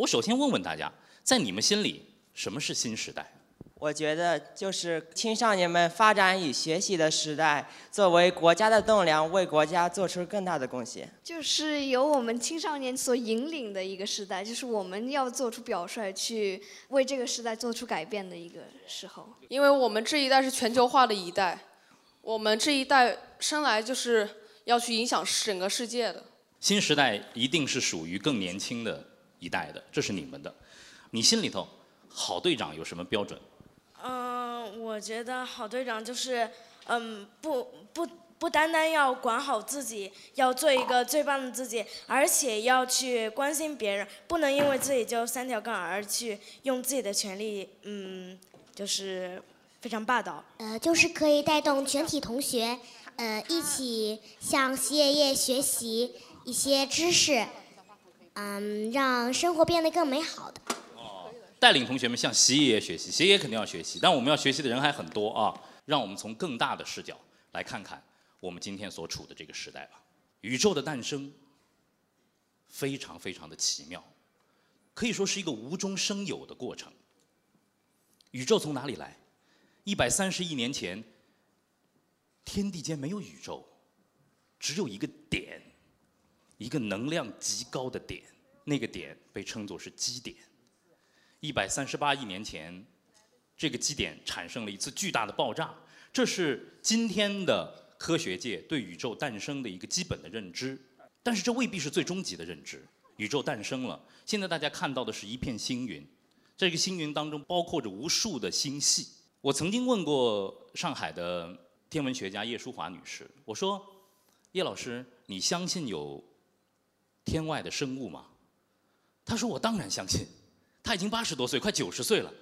我首先问问大家，在你们心里，什么是新时代？我觉得就是青少年们发展与学习的时代，作为国家的栋梁，为国家做出更大的贡献。就是由我们青少年所引领的一个时代，就是我们要做出表率，去为这个时代做出改变的一个时候。因为我们这一代是全球化的一代，我们这一代生来就是要去影响整个世界的。新时代一定是属于更年轻的一代的，这是你们的。你心里头，好队长有什么标准？嗯，我觉得好队长就是，嗯，不不不单单要管好自己，要做一个最棒的自己，而且要去关心别人，不能因为自己就三条杠而去用自己的权利，嗯，就是非常霸道。呃，就是可以带动全体同学，呃，一起向习爷爷学习一些知识，嗯，让生活变得更美好的。哦带领同学们向习爷爷学习，习爷爷肯定要学习，但我们要学习的人还很多啊！让我们从更大的视角来看看我们今天所处的这个时代吧。宇宙的诞生非常非常的奇妙，可以说是一个无中生有的过程。宇宙从哪里来？一百三十亿年前，天地间没有宇宙，只有一个点，一个能量极高的点，那个点被称作是基点。一百三十八亿年前，这个基点产生了一次巨大的爆炸，这是今天的科学界对宇宙诞生的一个基本的认知。但是这未必是最终极的认知。宇宙诞生了，现在大家看到的是一片星云，这个星云当中包括着无数的星系。我曾经问过上海的天文学家叶淑华女士，我说：“叶老师，你相信有天外的生物吗？”他说：“我当然相信。”他已经八十多岁，快九十岁了。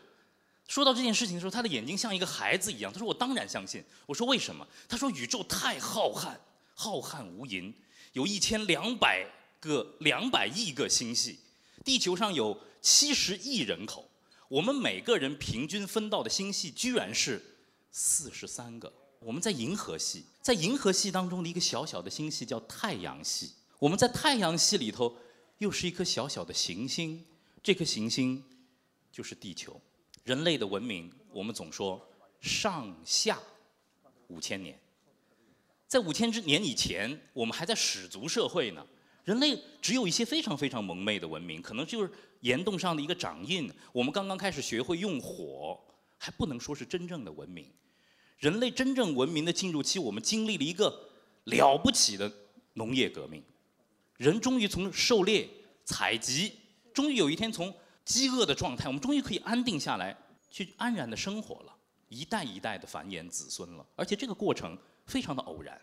说到这件事情的时候，他的眼睛像一个孩子一样。他说：“我当然相信。”我说：“为什么？”他说：“宇宙太浩瀚，浩瀚无垠，有一千两百个、两百亿个星系，地球上有七十亿人口，我们每个人平均分到的星系居然是四十三个。我们在银河系，在银河系当中的一个小小的星系叫太阳系，我们在太阳系里头又是一颗小小的行星。”这颗行星就是地球，人类的文明，我们总说上下五千年，在五千之年以前，我们还在始族社会呢。人类只有一些非常非常蒙昧的文明，可能就是岩洞上的一个掌印。我们刚刚开始学会用火，还不能说是真正的文明。人类真正文明的进入期，我们经历了一个了不起的农业革命，人终于从狩猎采集。终于有一天，从饥饿的状态，我们终于可以安定下来，去安然的生活了，一代一代的繁衍子孙了。而且这个过程非常的偶然，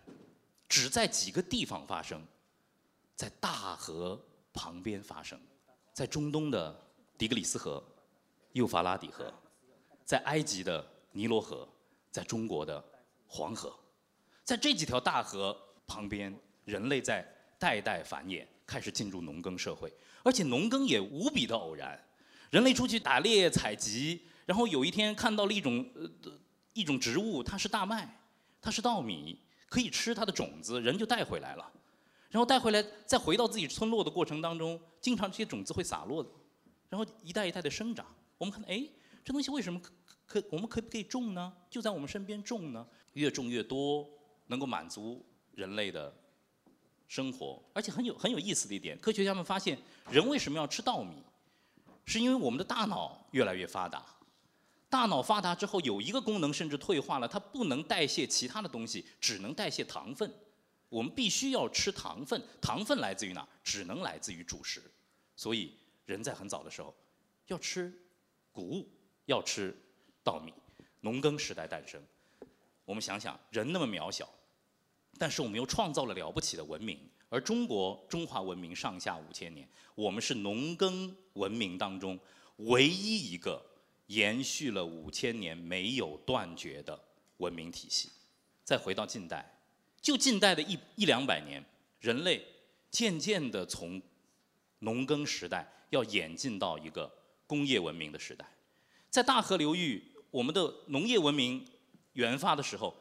只在几个地方发生，在大河旁边发生，在中东的底格里斯河、幼发拉底河，在埃及的尼罗河，在中国的黄河，在这几条大河旁边，人类在代代繁衍，开始进入农耕社会。而且农耕也无比的偶然，人类出去打猎采集，然后有一天看到了一种呃一种植物，它是大麦，它是稻米，可以吃它的种子，人就带回来了，然后带回来再回到自己村落的过程当中，经常这些种子会洒落的，然后一代一代的生长。我们看，哎，这东西为什么可可我们可不可以种呢？就在我们身边种呢？越种越多，能够满足人类的。生活，而且很有很有意思的一点，科学家们发现，人为什么要吃稻米？是因为我们的大脑越来越发达。大脑发达之后，有一个功能甚至退化了，它不能代谢其他的东西，只能代谢糖分。我们必须要吃糖分，糖分来自于哪？只能来自于主食。所以，人在很早的时候要吃谷物，要吃稻米。农耕时代诞生，我们想想，人那么渺小。但是我们又创造了了不起的文明，而中国中华文明上下五千年，我们是农耕文明当中唯一一个延续了五千年没有断绝的文明体系。再回到近代，就近代的一一两百年，人类渐渐的从农耕时代要演进到一个工业文明的时代，在大河流域，我们的农业文明源发的时候。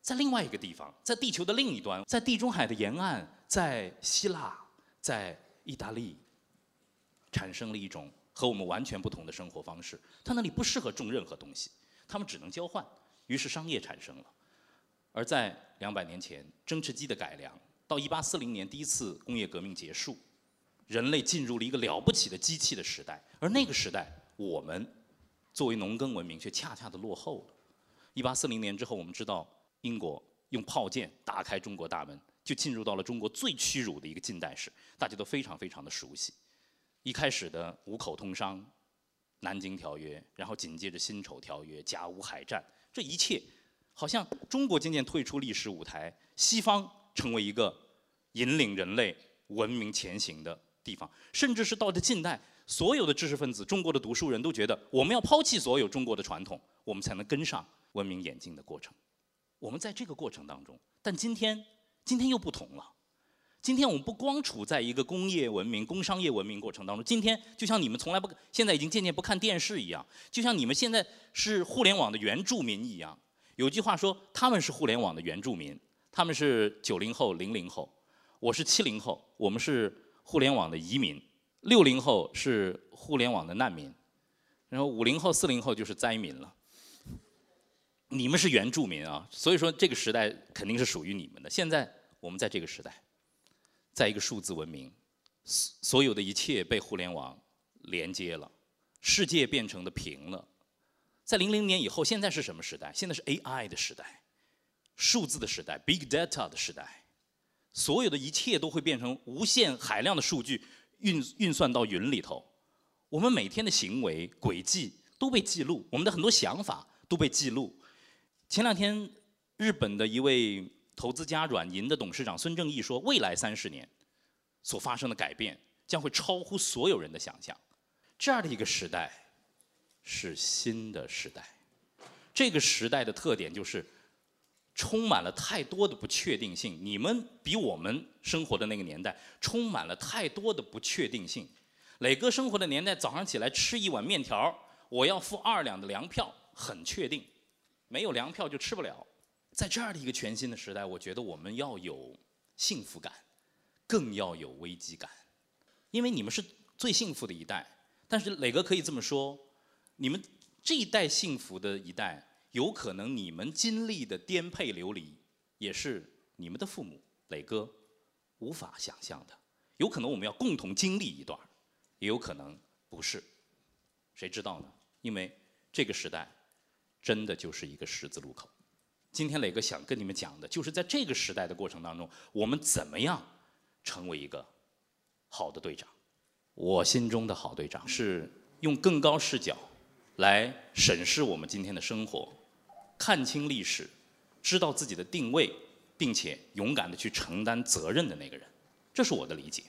在另外一个地方，在地球的另一端，在地中海的沿岸，在希腊，在意大利，产生了一种和我们完全不同的生活方式。他那里不适合种任何东西，他们只能交换，于是商业产生了。而在两百年前，蒸汽机的改良，到一八四零年第一次工业革命结束，人类进入了一个了不起的机器的时代。而那个时代，我们作为农耕文明却恰恰的落后了。一八四零年之后，我们知道英国用炮舰打开中国大门，就进入到了中国最屈辱的一个近代史，大家都非常非常的熟悉。一开始的五口通商、南京条约，然后紧接着辛丑条约、甲午海战，这一切好像中国渐渐退出历史舞台，西方成为一个引领人类文明前行的地方，甚至是到了近代，所有的知识分子、中国的读书人都觉得，我们要抛弃所有中国的传统，我们才能跟上文明演进的过程。我们在这个过程当中，但今天，今天又不同了。今天我们不光处在一个工业文明、工商业文明过程当中，今天就像你们从来不，现在已经渐渐不看电视一样，就像你们现在是互联网的原住民一样。有句话说，他们是互联网的原住民，他们是九零后、零零后，我是七零后，我们是互联网的移民，六零后是互联网的难民，然后五零后、四零后就是灾民了。你们是原住民啊，所以说这个时代肯定是属于你们的。现在我们在这个时代。在一个数字文明，所所有的一切被互联网连接了，世界变成了平了。在零零年以后，现在是什么时代？现在是 AI 的时代，数字的时代，Big Data 的时代。所有的一切都会变成无限海量的数据运运算到云里头。我们每天的行为轨迹都被记录，我们的很多想法都被记录。前两天，日本的一位。投资家软银的董事长孙正义说：“未来三十年所发生的改变将会超乎所有人的想象。这样的一个时代是新的时代。这个时代的特点就是充满了太多的不确定性。你们比我们生活的那个年代充满了太多的不确定性。磊哥生活的年代，早上起来吃一碗面条，我要付二两的粮票，很确定。没有粮票就吃不了。”在这样的一个全新的时代，我觉得我们要有幸福感，更要有危机感，因为你们是最幸福的一代。但是磊哥可以这么说，你们这一代幸福的一代，有可能你们经历的颠沛流离，也是你们的父母磊哥无法想象的。有可能我们要共同经历一段，也有可能不是，谁知道呢？因为这个时代真的就是一个十字路口。今天磊哥想跟你们讲的，就是在这个时代的过程当中，我们怎么样成为一个好的队长？我心中的好队长是用更高视角来审视我们今天的生活，看清历史，知道自己的定位，并且勇敢的去承担责任的那个人。这是我的理解。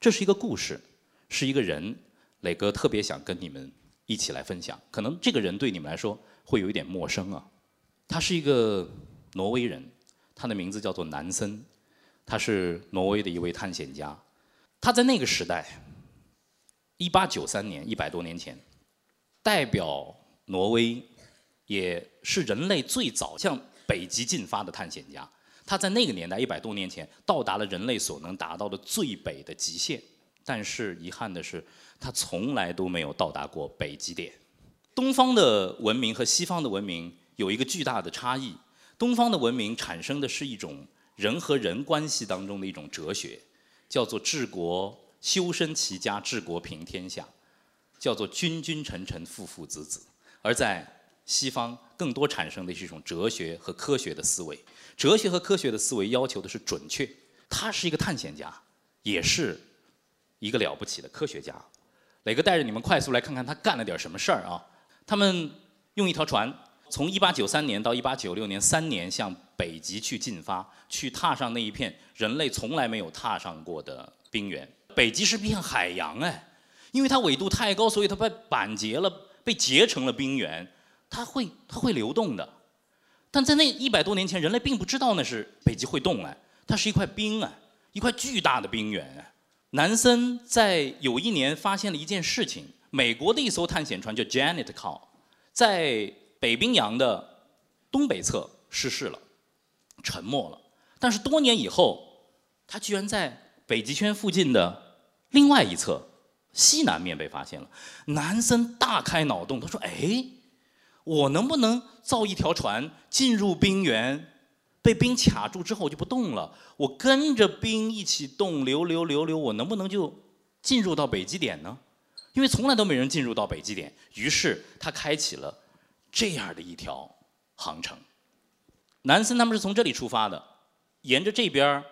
这是一个故事，是一个人，磊哥特别想跟你们一起来分享。可能这个人对你们来说会有一点陌生啊。他是一个挪威人，他的名字叫做南森，他是挪威的一位探险家。他在那个时代，一八九三年，一百多年前，代表挪威，也是人类最早向北极进发的探险家。他在那个年代，一百多年前，到达了人类所能达到的最北的极限。但是遗憾的是，他从来都没有到达过北极点。东方的文明和西方的文明。有一个巨大的差异，东方的文明产生的是一种人和人关系当中的一种哲学，叫做治国修身齐家治国平天下，叫做君君臣臣父父子子。而在西方，更多产生的是一种哲学和科学的思维，哲学和科学的思维要求的是准确。他是一个探险家，也是一个了不起的科学家。磊哥带着你们快速来看看他干了点什么事儿啊？他们用一条船。从一八九三年到一八九六年三年，向北极去进发，去踏上那一片人类从来没有踏上过的冰原。北极是片海洋哎，因为它纬度太高，所以它被板结了，被结成了冰原，它会它会流动的。但在那一百多年前，人类并不知道那是北极会动哎，它是一块冰啊，一块巨大的冰原。南森在有一年发现了一件事情：美国的一艘探险船叫 Janet Call，在北冰洋的东北侧失事了，沉没了。但是多年以后，它居然在北极圈附近的另外一侧西南面被发现了。南森大开脑洞，他说：“哎，我能不能造一条船进入冰原？被冰卡住之后我就不动了，我跟着冰一起动，流流流流，我能不能就进入到北极点呢？因为从来都没人进入到北极点。于是他开启了这样的一条航程。南森他们是从这里出发的，沿着这边儿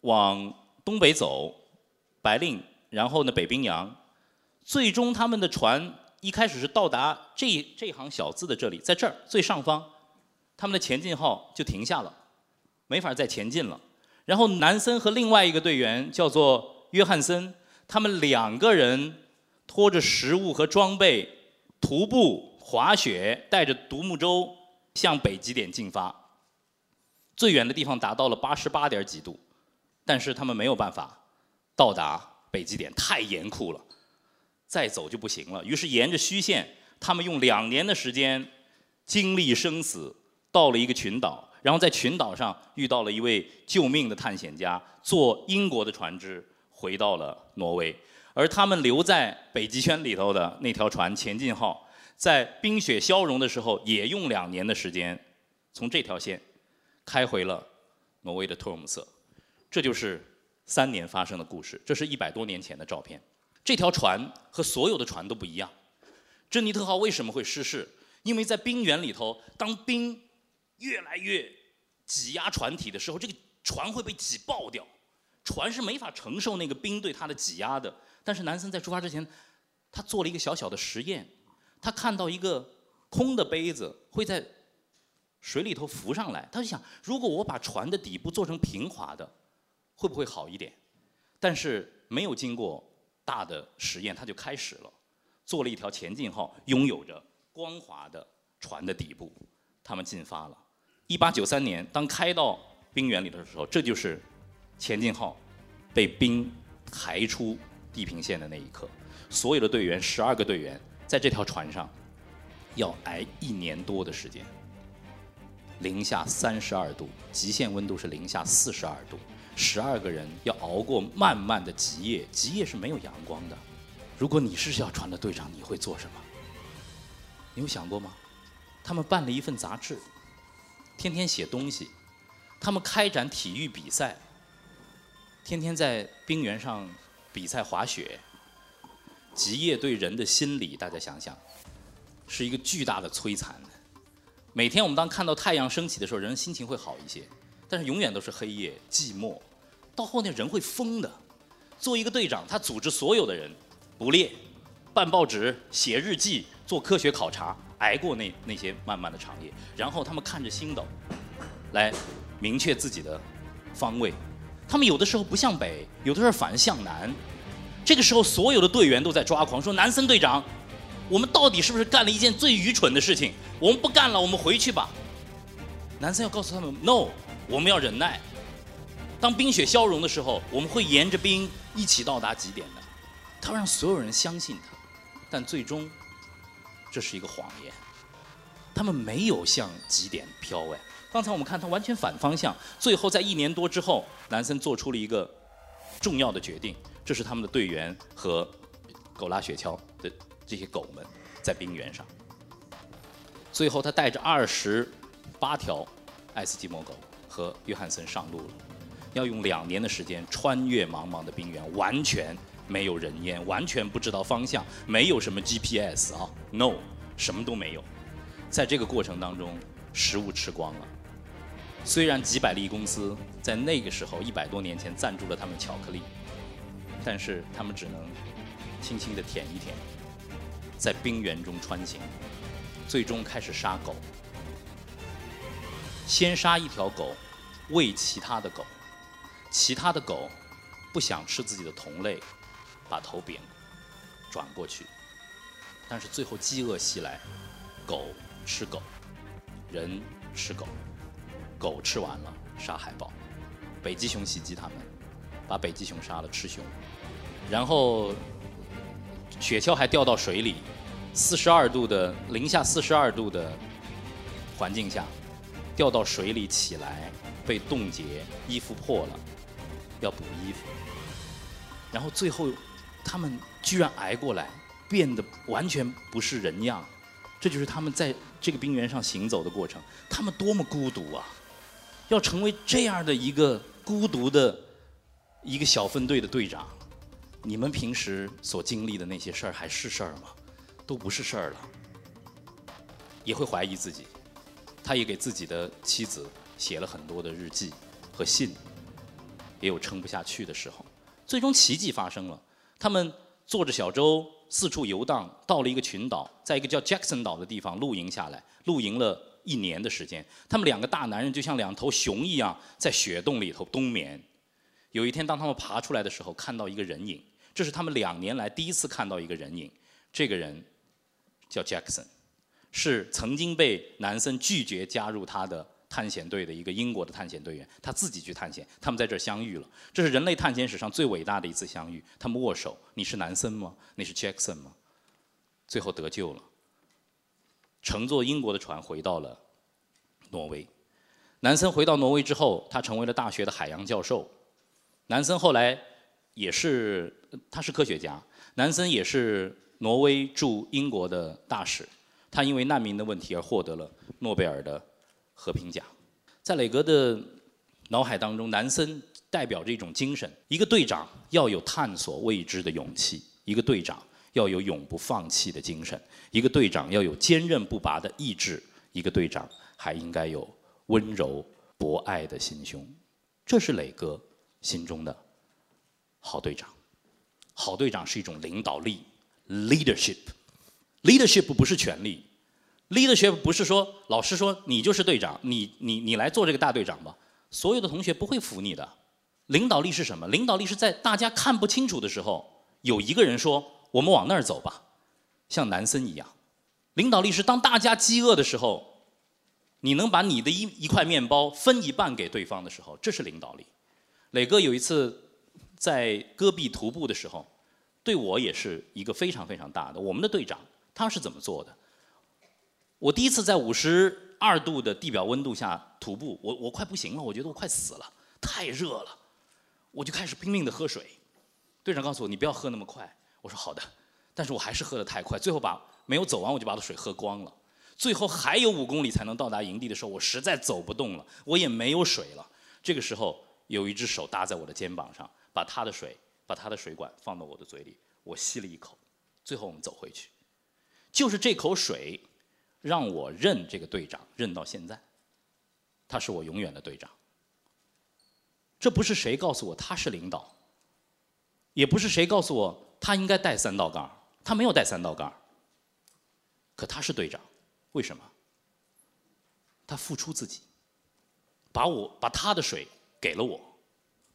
往东北走，白令，然后呢北冰洋，最终他们的船一开始是到达这这行小字的这里，在这儿最上方，他们的前进号就停下了，没法再前进了。然后南森和另外一个队员叫做约翰森，他们两个人拖着食物和装备，徒步滑雪，带着独木舟向北极点进发。最远的地方达到了八十八点几度，但是他们没有办法到达北极点，太严酷了，再走就不行了。于是沿着虚线，他们用两年的时间，经历生死，到了一个群岛，然后在群岛上遇到了一位救命的探险家，坐英国的船只回到了挪威。而他们留在北极圈里头的那条船“前进号”，在冰雪消融的时候，也用两年的时间，从这条线开回了挪威的托尔姆瑟。这就是三年发生的故事。这是一百多年前的照片。这条船和所有的船都不一样。珍妮特号为什么会失事？因为在冰原里头，当冰越来越挤压船体的时候，这个船会被挤爆掉，船是没法承受那个冰对它的挤压的。但是南森在出发之前，他做了一个小小的实验，他看到一个空的杯子会在水里头浮上来，他就想，如果我把船的底部做成平滑的，会不会好一点？但是没有经过大的实验，他就开始了，做了一条前进号，拥有着光滑的船的底部，他们进发了。一八九三年，当开到冰原里的时候，这就是前进号被冰抬出地平线的那一刻。所有的队员，十二个队员，在这条船上要挨一年多的时间，零下三十二度，极限温度是零下四十二度，十二个人要熬过漫漫的极夜，极夜是没有阳光的。如果你是这条船的队长，你会做什么？你有想过吗？他们办了一份杂志，天天写东西，他们开展体育比赛，天天在冰原上比赛滑雪。极夜对人的心理，大家想想，是一个巨大的摧残。每天我们当看到太阳升起的时候，人心情会好一些，但是永远都是黑夜、寂寞。到后面人会疯的。做一个队长，他组织所有的人捕猎、办报纸、写日记、做科学考察，挨过那那些漫漫的长夜，然后他们看着星斗，来明确自己的方位。他们有的时候不向北，有的时候反向南。这个时候，所有的队员都在抓狂，说：“南森队长，我们到底是不是干了一件最愚蠢的事情？我们不干了，我们回去吧。”南森要告诉他们：“No，我们要忍耐。当冰雪消融的时候，我们会沿着冰一起到达极点的。”他让所有人相信他，但最终这是一个谎言。他们没有向极点飘哎。刚才我们看他完全反方向，最后在一年多之后，南森做出了一个重要的决定。这是他们的队员和狗拉雪橇的这些狗们在冰原上。最后，他带着二十八条爱斯基摩狗和约翰森上路了，要用两年的时间穿越茫茫的冰原，完全没有人烟，完全不知道方向，没有什么 GPS 啊，no，什么都没有。在这个过程当中，食物吃光了。虽然吉百利公司在那个时候一百多年前赞助了他们巧克力。但是他们只能轻轻地舔一舔，在冰原中穿行，最终开始杀狗。先杀一条狗，喂其他的狗，其他的狗不想吃自己的同类，把头柄转过去。但是最后饥饿袭来，狗吃狗，人吃狗，狗吃完了杀海豹，北极熊袭击他们，把北极熊杀了吃熊。然后雪橇还掉到水里，四十二度的零下四十二度的环境下，掉到水里起来被冻结，衣服破了，要补衣服。然后最后他们居然挨过来，变得完全不是人样。这就是他们在这个冰原上行走的过程。他们多么孤独啊！要成为这样的一个孤独的一个小分队的队长，你们平时所经历的那些事儿还是事儿吗？都不是事儿了。也会怀疑自己。他也给自己的妻子写了很多的日记和信，也有撑不下去的时候。最终奇迹发生了，他们坐着小舟四处游荡，到了一个群岛，在一个叫 Jackson 岛的地方露营下来，露营了一年的时间。他们两个大男人就像两头熊一样，在雪洞里头冬眠。有一天，当他们爬出来的时候，看到一个人影，这是他们两年来第一次看到一个人影。这个人叫 Jackson，是曾经被南森拒绝加入他的探险队的一个英国的探险队员，他自己去探险，他们在这儿相遇了。这是人类探险史上最伟大的一次相遇。他们握手，你是南森吗？你是 Jackson 吗？最后得救了，乘坐英国的船回到了挪威。南森回到挪威之后，他成为了大学的海洋教授。南森后来也是，他是科学家。南森也是挪威驻英国的大使。他因为难民的问题而获得了诺贝尔的和平奖。在磊哥的脑海当中，南森代表着一种精神：一个队长要有探索未知的勇气，一个队长要有永不放弃的精神，一个队长要有坚韧不拔的意志，一个队长还应该有温柔博爱的心胸。这是磊哥心中的好队长。好队长是一种领导力，leadership。leadership 不是权力，leadership 不是说老师说你就是队长，你你你来做这个大队长吧。所有的同学不会服你的。领导力是什么？领导力是在大家看不清楚的时候，有一个人说我们往那儿走吧，像南森一样。领导力是当大家饥饿的时候，你能把你的一一块面包分一半给对方的时候，这是领导力。磊哥有一次在戈壁徒步的时候，对我也是一个非常非常大的。我们的队长他是怎么做的？我第一次在五十二度的地表温度下徒步，我我快不行了，我觉得我快死了，太热了，我就开始拼命的喝水。队长告诉我你不要喝那么快，我说好的，但是我还是喝的太快，最后把没有走完我就把我的水喝光了。最后还有五公里才能到达营地的时候，我实在走不动了，我也没有水了。这个时候有一只手搭在我的肩膀上，把他的水，把他的水管放到我的嘴里，我吸了一口，最后我们走回去。就是这口水，让我认这个队长，认到现在。他是我永远的队长。这不是谁告诉我他是领导，也不是谁告诉我他应该带三道杠，他没有带三道杠。可他是队长，为什么？他付出自己，把我把他的水给了我，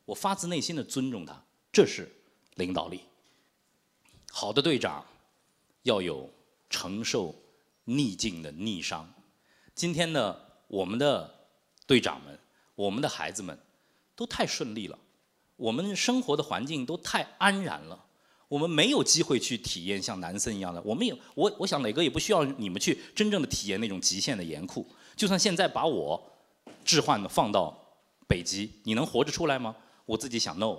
我发自内心的尊重他，这是领导力。好的队长要有。承受逆境的逆商。今天呢，我们的队长们，我们的孩子们，都太顺利了。我们生活的环境都太安然了。我们没有机会去体验像南森一样的。我们也我，我想磊哥也不需要你们去真正的体验那种极限的严酷。就算现在把我置换的放到北极，你能活着出来吗？我自己想，no。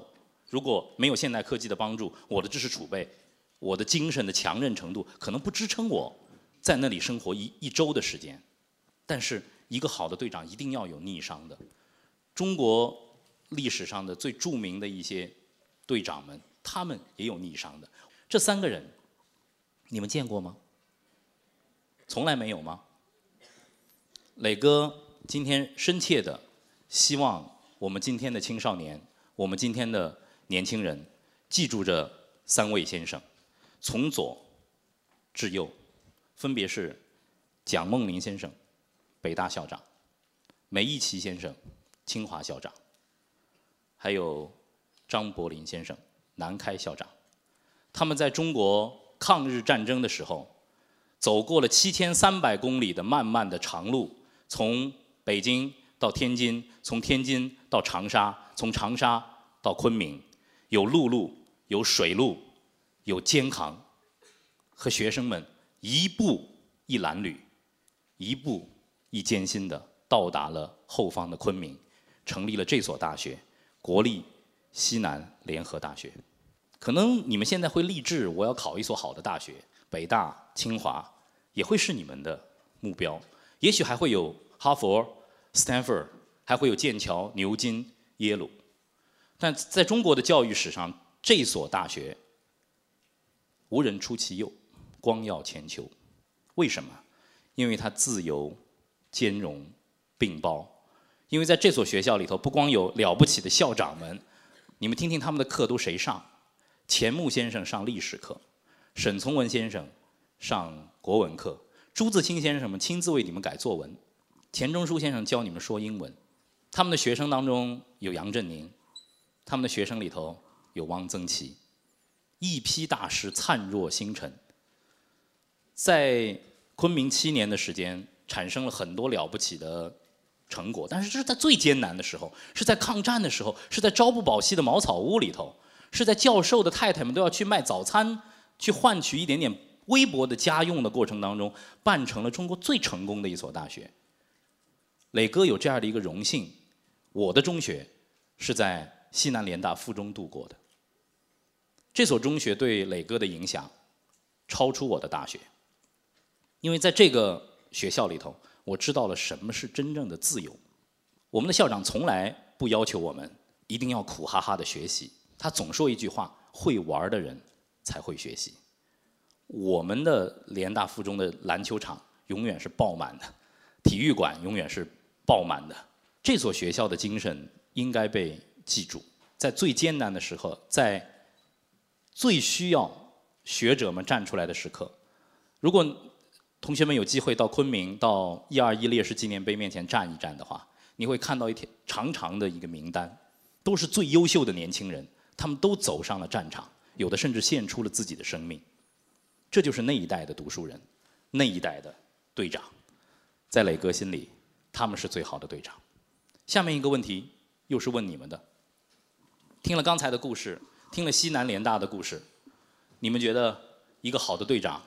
如果没有现代科技的帮助，我的知识储备。我的精神的强韧程度可能不支撑我在那里生活一一周的时间，但是一个好的队长一定要有逆商的。中国历史上的最著名的一些队长们，他们也有逆商的。这三个人，你们见过吗？从来没有吗？磊哥今天深切的希望我们今天的青少年，我们今天的年轻人，记住这三位先生。从左至右，分别是蒋梦麟先生，北大校长；梅贻琦先生，清华校长；还有张伯苓先生，南开校长。他们在中国抗日战争的时候，走过了七千三百公里的漫漫的长路，从北京到天津，从天津到长沙，从长沙到昆明，有陆路，有水路。有肩扛，和学生们一步一褴褛，一步一艰辛的到达了后方的昆明，成立了这所大学——国立西南联合大学。可能你们现在会立志，我要考一所好的大学，北大、清华，也会是你们的目标。也许还会有哈佛、Stanford，还会有剑桥、牛津、耶鲁。但在中国的教育史上，这所大学无人出其右，光耀全球。为什么？因为它自由、兼容、并包。因为在这所学校里头，不光有了不起的校长们，你们听听他们的课都谁上？钱穆先生上历史课，沈从文先生上国文课，朱自清先生们亲自为你们改作文，钱钟书先生教你们说英文。他们的学生当中有杨振宁，他们的学生里头有汪曾祺，一批大师灿若星辰。在昆明七年的时间，产生了很多了不起的成果，但是这是在最艰难的时候，是在抗战的时候，是在朝不保夕的茅草屋里头。是在教授的太太们都要去卖早餐，去换取一点点微薄的家用的过程当中，办成了中国最成功的一所大学。磊哥有这样的一个荣幸，我的中学是在西南联大附中度过的。这所中学对磊哥的影响超出我的大学，因为在这个学校里头，我知道了什么是真正的自由。我们的校长从来不要求我们一定要苦哈哈的学习。他总说一句话：“会玩的人才会学习。”我们的联大附中的篮球场永远是爆满的，体育馆永远是爆满的。这所学校的精神应该被记住，在最艰难的时候，在最需要学者们站出来的时刻。如果同学们有机会到昆明、到一二一烈士纪念碑面前站一站的话，你会看到一条长长的一个名单，都是最优秀的年轻人。他们都走上了战场，有的甚至献出了自己的生命。这就是那一代的读书人，那一代的队长，在磊哥心里，他们是最好的队长。下面一个问题又是问你们的：听了刚才的故事，听了西南联大的故事，你们觉得一个好的队长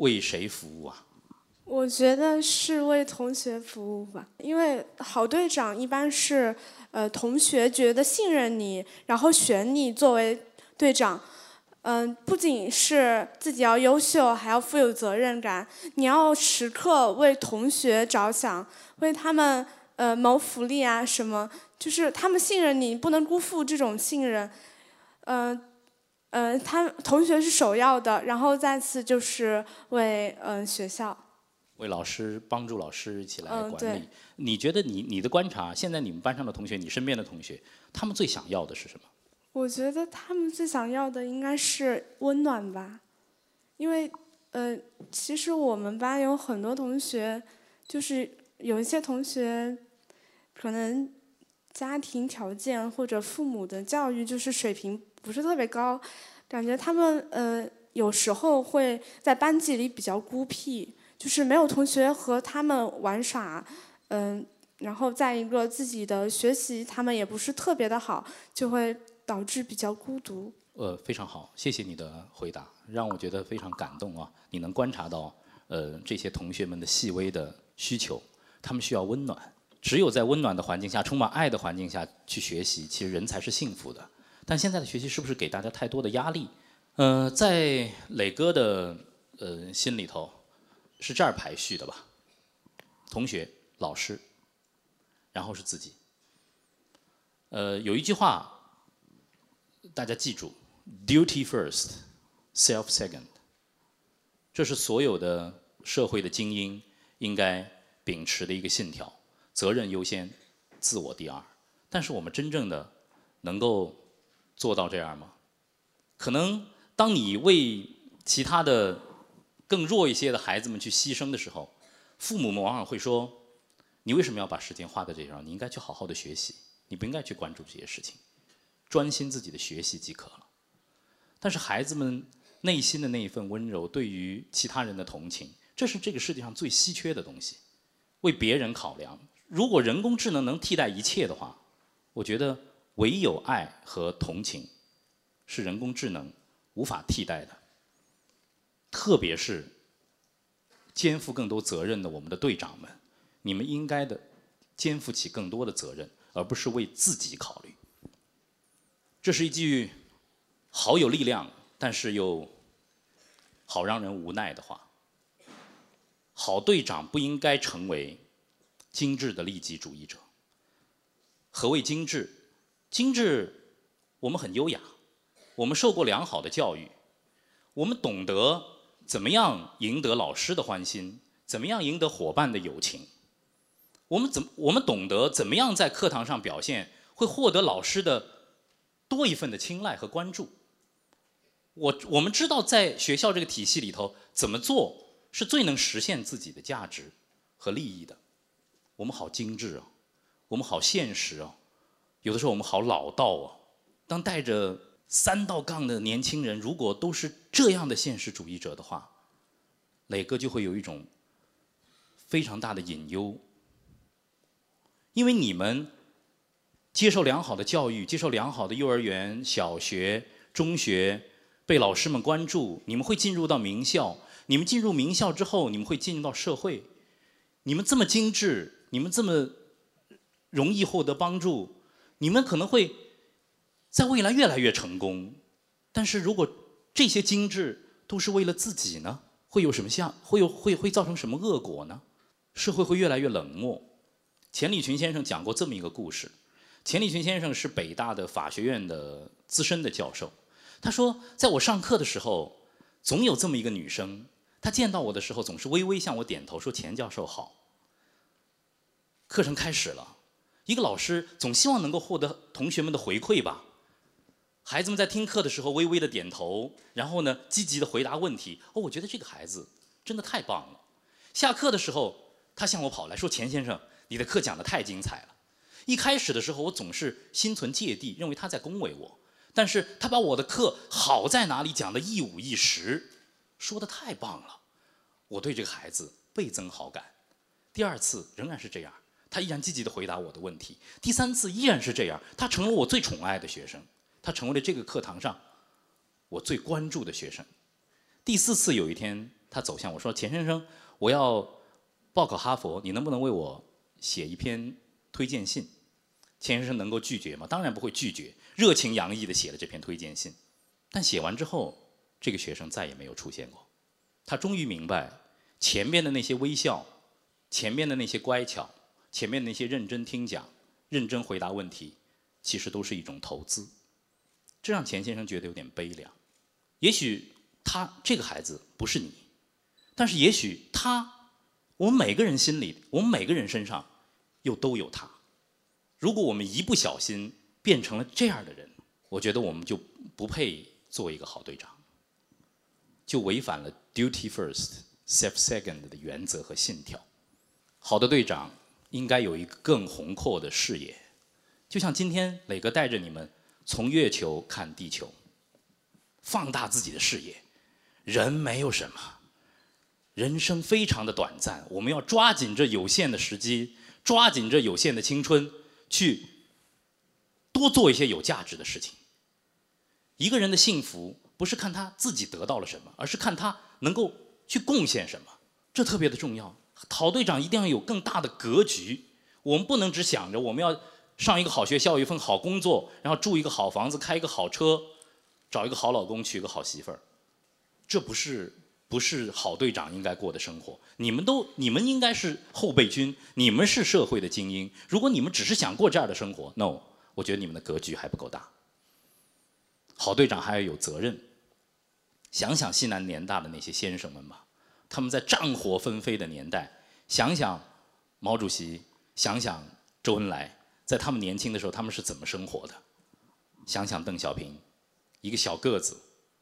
为谁服务啊？我觉得是为同学服务吧，因为好队长一般是。呃，同学觉得信任你，然后选你作为队长，嗯，不仅是自己要优秀，还要负有责任感。你要时刻为同学着想，为他们呃谋福利啊什么，就是他们信任你，不能辜负这种信任。嗯，嗯，他同学是首要的，然后再次就是为嗯学校。为老师帮助老师一起来管理，你觉得你你的观察，现在你们班上的同学，你身边的同学，他们最想要的是什么？我觉得他们最想要的应该是温暖吧，因为呃，其实我们班有很多同学，就是有一些同学，可能家庭条件或者父母的教育就是水平不是特别高，感觉他们呃有时候会在班级里比较孤僻。就是没有同学和他们玩耍，嗯，然后再一个自己的学习他们也不是特别的好，就会导致比较孤独。呃，非常好，谢谢你的回答，让我觉得非常感动啊！你能观察到，呃，这些同学们的细微的需求，他们需要温暖，只有在温暖的环境下、充满爱的环境下去学习，其实人才是幸福的。但现在的学习是不是给大家太多的压力？呃，在磊哥的呃心里头。是这儿排序的吧？同学、老师，然后是自己。呃，有一句话，大家记住：duty first, self second。这是所有的社会的精英应该秉持的一个信条：责任优先，自我第二。但是我们真正的能够做到这样吗？可能当你为其他的。更弱一些的孩子们去牺牲的时候，父母们往往会说：“你为什么要把时间花在这上？你应该去好好的学习，你不应该去关注这些事情，专心自己的学习即可了。”但是孩子们内心的那一份温柔，对于其他人的同情，这是这个世界上最稀缺的东西。为别人考量，如果人工智能能替代一切的话，我觉得唯有爱和同情是人工智能无法替代的。特别是肩负更多责任的我们的队长们，你们应该的肩负起更多的责任，而不是为自己考虑。这是一句好有力量，但是又好让人无奈的话。好队长不应该成为精致的利己主义者。何谓精致？精致，我们很优雅，我们受过良好的教育，我们懂得怎么样赢得老师的欢心，怎么样赢得伙伴的友情。我们怎我们懂得怎么样在课堂上表现，会获得老师的多一份的青睐和关注。我我们知道在学校这个体系里头怎么做。是最能实现自己的价值和利益的。我们好精致啊，我们好现实啊，有的时候我们好老道啊。当带着三道杠的年轻人，如果都是这样的现实主义者的话，磊哥就会有一种非常大的隐忧。因为你们接受良好的教育，接受良好的幼儿园、小学、中学，被老师们关注，你们会进入到名校。你们进入名校之后，你们会进入到社会。你们这么精致，你们这么容易获得帮助，你们可能会在未来越来越成功。但是如果这些精致都是为了自己呢？会有什么像会有会会造成什么恶果呢？社会会越来越冷漠。钱理群先生讲过这么一个故事。钱理群先生是北大的法学院的资深的教授。他说，在我上课的时候，总有这么一个女生。她见到我的时候，总是微微向我点头，说：“钱教授好。”课程开始了，一个老师总希望能够获得同学们的回馈吧。孩子们在听课的时候微微的点头，然后呢，积极的回答问题。哦，我觉得这个孩子真的太棒了。下课的时候，他向我跑来说：“钱先生，你的课讲的太精彩了。”一开始的时候，我总是心存芥蒂，认为他在恭维我。但是他把我的课好在哪里讲的一五一十。说的太棒了，我对这个孩子倍增好感。第二次仍然是这样，他依然积极的回答我的问题。第三次依然是这样，他成了我最宠爱的学生，他成为了这个课堂上我最关注的学生。第四次有一天，他走向我说：“钱先生，我要报考哈佛，你能不能为我写一篇推荐信？”钱先生能够拒绝吗？当然不会拒绝，热情洋溢的写了这篇推荐信。但写完之后。这个学生再也没有出现过，他终于明白，前面的那些微笑，前面的那些乖巧，前面那些认真听讲、认真回答问题，其实都是一种投资。这让钱先生觉得有点悲凉。也许他这个孩子不是你，但是也许他，我们每个人心里，我们每个人身上，又都有他。如果我们一不小心变成了这样的人，我觉得我们就不配做一个好队长。就违反了 duty first, self second 的原则和信条。好的队长应该有一个更宏阔的视野，就像今天磊哥带着你们从月球看地球，放大自己的视野。人没有什么，人生非常的短暂，我们要抓紧这有限的时机，抓紧这有限的青春，去多做一些有价值的事情。一个人的幸福。不是看他自己得到了什么，而是看他能够去贡献什么，这特别的重要。好队长一定要有更大的格局，我们不能只想着我们要上一个好学校，一份好工作，然后住一个好房子，开一个好车，找一个好老公，娶个好媳妇儿。这不是不是好队长应该过的生活。你们都你们应该是后备军，你们是社会的精英。如果你们只是想过这样的生活，no，我觉得你们的格局还不够大。好队长还要有责任。想想西南联大的那些先生们吧，他们在战火纷飞的年代，想想毛主席，想想周恩来，在他们年轻的时候，他们是怎么生活的？想想邓小平，一个小个子，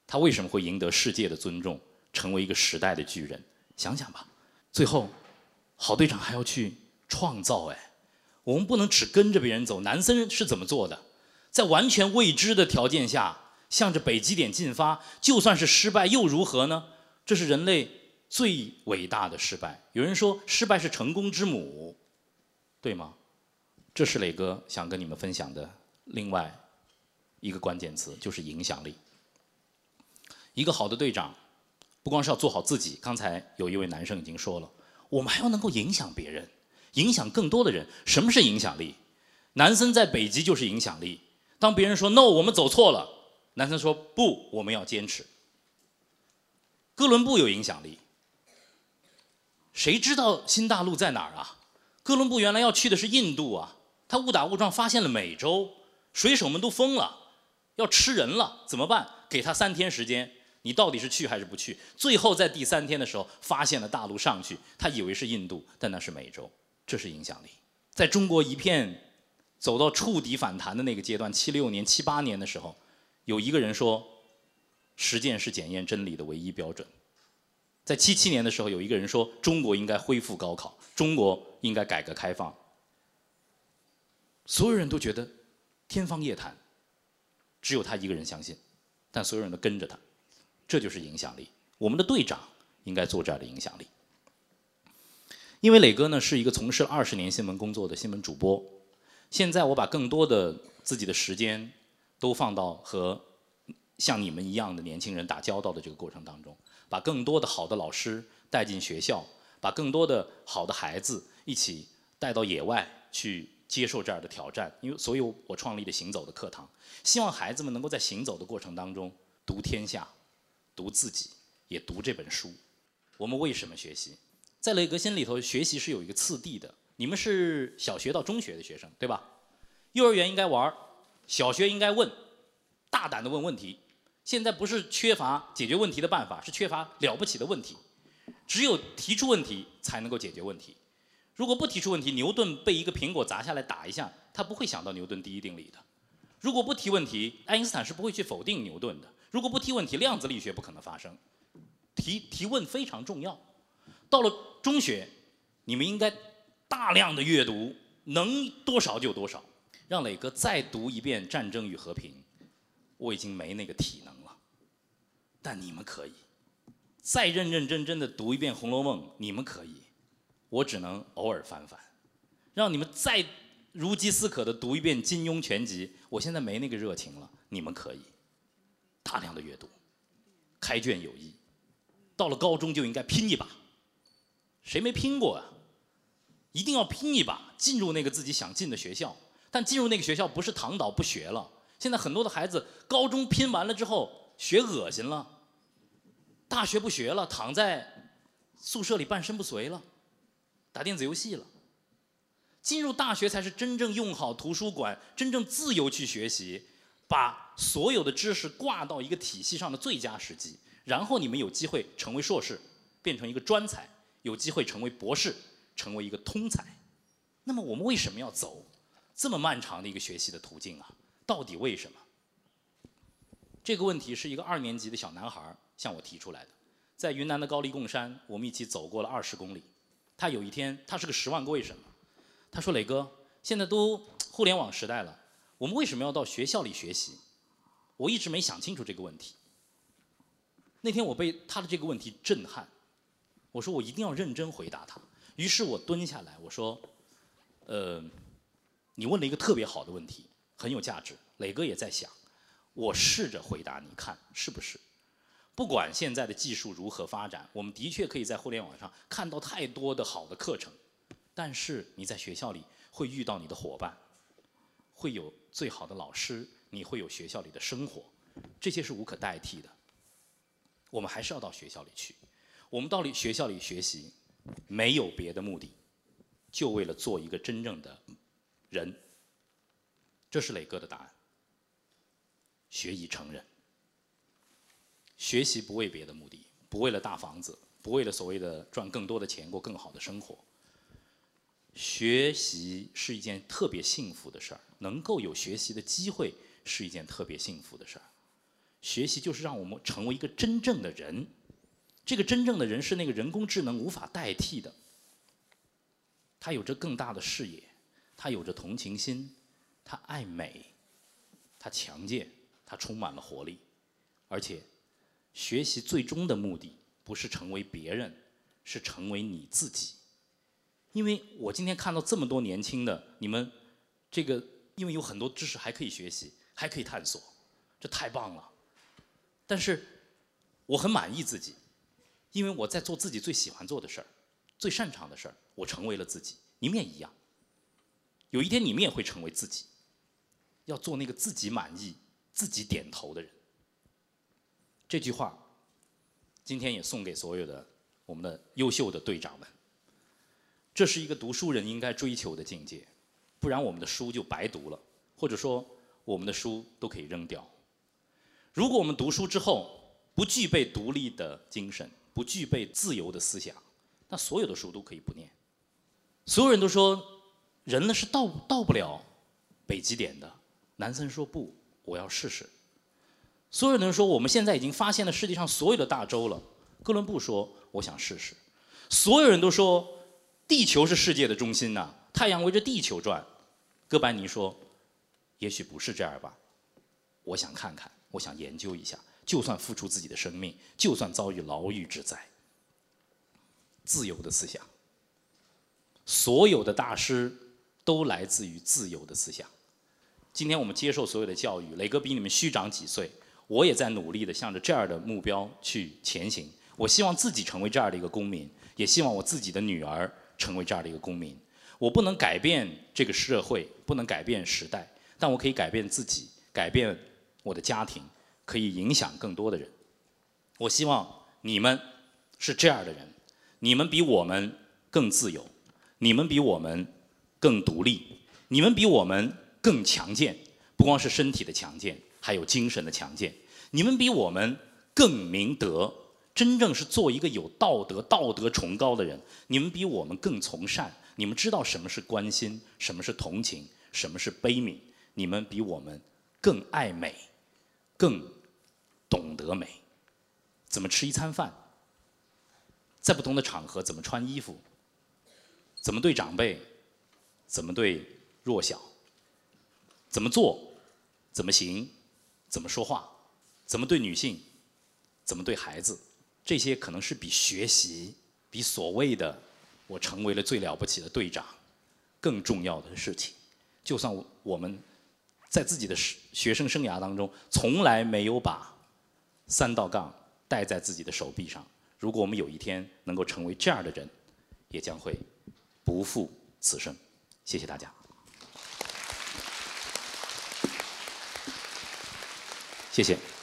他为什么会赢得世界的尊重，成为一个时代的巨人？想想吧。最后，郝队长还要去创造哎，我们不能只跟着别人走。南森是怎么做的？在完全未知的条件下。向着北极点进发，就算是失败又如何呢？这是人类最伟大的失败。有人说，失败是成功之母，对吗？这是磊哥想跟你们分享的另外一个关键词，就是影响力。一个好的队长，不光是要做好自己。刚才有一位男生已经说了，我们还要能够影响别人，影响更多的人。什么是影响力？南森在北极就是影响力。当别人说 “no”，我们走错了。南森说不，我们要坚持。哥伦布有影响力，谁知道新大陆在哪儿啊？哥伦布原来要去的是印度啊，他误打误撞发现了美洲，水手们都疯了，要吃人了，怎么办？给他三天时间，你到底是去还是不去？最后在第三天的时候发现了大陆上去，他以为是印度，但那是美洲，这是影响力。在中国一片走到触底反弹的那个阶段，七六年、七八年的时候，有一个人说。实践是检验真理的唯一标准。在七七年的时候，有一个人说中国应该恢复高考，中国应该改革开放。所有人都觉得天方夜谭，只有他一个人相信，但所有人都跟着他，这就是影响力。我们的队长应该做这样的影响力。因为磊哥呢是一个从事了二十年新闻工作的新闻主播，现在我把更多的自己的时间都放到和。像你们一样的年轻人打交道的这个过程当中，把更多的好的老师带进学校，把更多的好的孩子一起带到野外去接受这样的挑战。因为所以，我创立的行走的课堂，希望孩子们能够在行走的过程当中读天下，读自己，也读这本书。我们为什么学习？在雷格心里头，学习是有一个次第的。你们是小学到中学的学生，对吧？幼儿园应该玩，小学应该问，大胆的问问题。现在不是缺乏解决问题的办法，是缺乏了不起的问题。只有提出问题才能够解决问题。如果不提出问题，牛顿被一个苹果砸下来打一下，他不会想到牛顿第一定理的。如果不提问题，爱因斯坦是不会去否定牛顿的。如果不提问题，量子力学不可能发生。提提问非常重要。到了中学，你们应该大量的阅读，能多少就多少。让磊哥再读一遍《战争与和平》，我已经没那个体能。但你们可以再认认真真的读一遍《红楼梦》，你们可以，我只能偶尔翻翻。让你们再如饥似渴的读一遍金庸全集，我现在没那个热情了。你们可以大量的阅读，开卷有益。到了高中就应该拼一把，谁没拼过啊？一定要拼一把，进入那个自己想进的学校。但进入那个学校不是躺倒不学了。现在很多的孩子高中拼完了之后学恶心了。大学不学了，躺在宿舍里半身不遂了，打电子游戏了。进入大学才是真正用好图书馆，真正自由去学习，把所有的知识挂到一个体系上的最佳时机。然后你们有机会成为硕士，变成一个专才，有机会成为博士，成为一个通才。那么我们为什么要走这么漫长的一个学习的途径啊？到底为什么？这个问题是一个二年级的小男孩向我提出来的，在云南的高黎贡山，我们一起走过了二十公里。他有一天，他是个十万个为什么。他说：“磊哥，现在都互联网时代了，我们为什么要到学校里学习？我一直没想清楚这个问题。”那天我被他的这个问题震撼，我说我一定要认真回答他。于是我蹲下来，我说：“呃，你问了一个特别好的问题，很有价值。磊哥也在想，我试着回答，你看是不是？”不管现在的技术如何发展，我们的确可以在互联网上看到太多的好的课程，但是你在学校里会遇到你的伙伴，会有最好的老师，你会有学校里的生活，这些是无可代替的。我们还是要到学校里去，我们到里学校里学习，没有别的目的，就为了做一个真正的人。这是磊哥的答案。学以成人。学习不为别的目的，不为了大房子，不为了所谓的赚更多的钱过更好的生活。学习是一件特别幸福的事儿，能够有学习的机会是一件特别幸福的事儿。学习就是让我们成为一个真正的人，这个真正的人是那个人工智能无法代替的。他有着更大的视野，他有着同情心，他爱美，他强健，他充满了活力，而且。学习最终的目的不是成为别人，是成为你自己。因为我今天看到这么多年轻的你们，这个因为有很多知识还可以学习，还可以探索，这太棒了。但是我很满意自己，因为我在做自己最喜欢做的事儿，最擅长的事儿，我成为了自己。你们也一样，有一天你们也会成为自己，要做那个自己满意、自己点头的人。这句话，今天也送给所有的我们的优秀的队长们。这是一个读书人应该追求的境界，不然我们的书就白读了，或者说我们的书都可以扔掉。如果我们读书之后不具备独立的精神，不具备自由的思想，那所有的书都可以不念。所有人都说人呢是到到不了北极点的，南森说不，我要试试。所有人都说我们现在已经发现了世界上所有的大洲了，哥伦布说我想试试。所有人都说地球是世界的中心呐、太阳围着地球转。哥白尼说也许不是这样吧，我想看看，我想研究一下，就算付出自己的生命，就算遭遇牢狱之灾。自由的思想，所有的大师都来自于自由的思想。今天我们接受所有的教育，磊哥比你们虚长几岁，我也在努力的向着这样的目标去前行。我希望自己成为这样的一个公民，也希望我自己的女儿成为这样的一个公民。我不能改变这个社会，不能改变时代，但我可以改变自己，改变我的家庭，可以影响更多的人。我希望你们是这样的人，你们比我们更自由，你们比我们更独立，你们比我们更强健，不光是身体的强健，还有精神的强健。你们比我们更明德，真正是做一个有道德、道德崇高的人。你们比我们更从善，你们知道什么是关心，什么是同情，什么是悲悯。你们比我们更爱美，更懂得美。怎么吃一餐饭，在不同的场合怎么穿衣服，怎么对长辈，怎么对弱小，怎么做，怎么行，怎么说话，怎么对女性，怎么对孩子，这些可能是比学习，比所谓的我成为了最了不起的队长更重要的事情。就算我们在自己的学生生涯当中从来没有把三道杠戴在自己的手臂上，如果我们有一天能够成为这样的人，也将会不负此生。谢谢大家。谢谢。